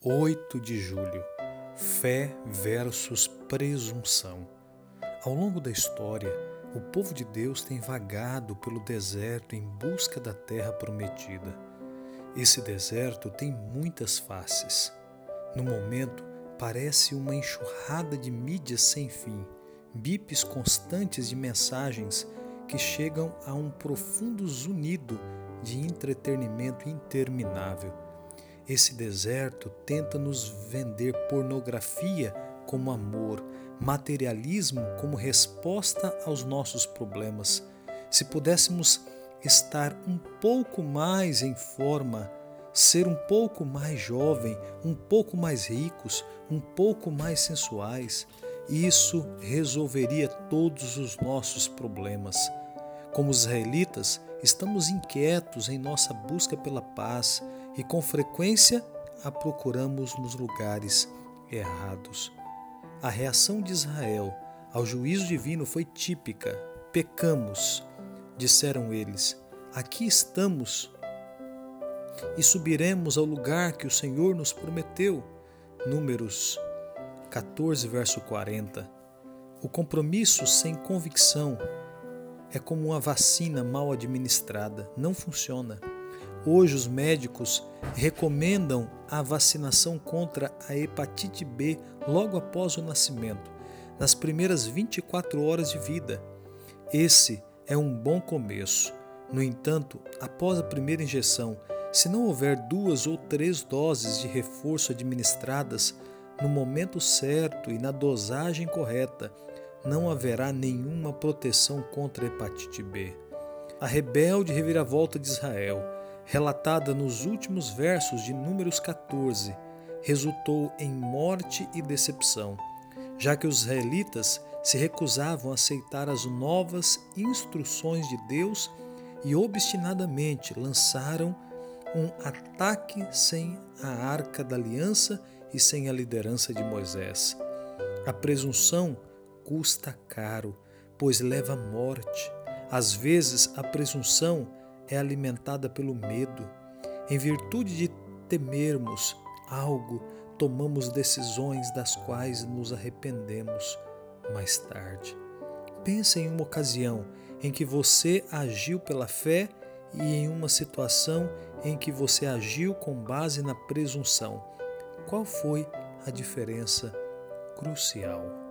8 de julho Fé versus presunção. Ao longo da história, o povo de Deus tem vagado pelo deserto em busca da terra prometida. Esse deserto tem muitas faces. No momento, parece uma enxurrada de mídias sem fim, bips constantes de mensagens que chegam a um profundo zunido de entretenimento interminável esse deserto tenta nos vender pornografia como amor, materialismo como resposta aos nossos problemas. Se pudéssemos estar um pouco mais em forma, ser um pouco mais jovem, um pouco mais ricos, um pouco mais sensuais, isso resolveria todos os nossos problemas. Como israelitas, estamos inquietos em nossa busca pela paz e com frequência a procuramos nos lugares errados. A reação de Israel ao juízo divino foi típica: pecamos, disseram eles. Aqui estamos e subiremos ao lugar que o Senhor nos prometeu. Números 14, verso 40. O compromisso sem convicção é como uma vacina mal administrada, não funciona. Hoje, os médicos recomendam a vacinação contra a hepatite B logo após o nascimento, nas primeiras 24 horas de vida. Esse é um bom começo. No entanto, após a primeira injeção, se não houver duas ou três doses de reforço administradas no momento certo e na dosagem correta, não haverá nenhuma proteção contra a hepatite B. A rebelde reviravolta de Israel relatada nos últimos versos de Números 14, resultou em morte e decepção, já que os israelitas se recusavam a aceitar as novas instruções de Deus e obstinadamente lançaram um ataque sem a arca da aliança e sem a liderança de Moisés. A presunção custa caro, pois leva à morte. Às vezes, a presunção é alimentada pelo medo. Em virtude de temermos algo, tomamos decisões das quais nos arrependemos mais tarde. Pense em uma ocasião em que você agiu pela fé e em uma situação em que você agiu com base na presunção. Qual foi a diferença crucial?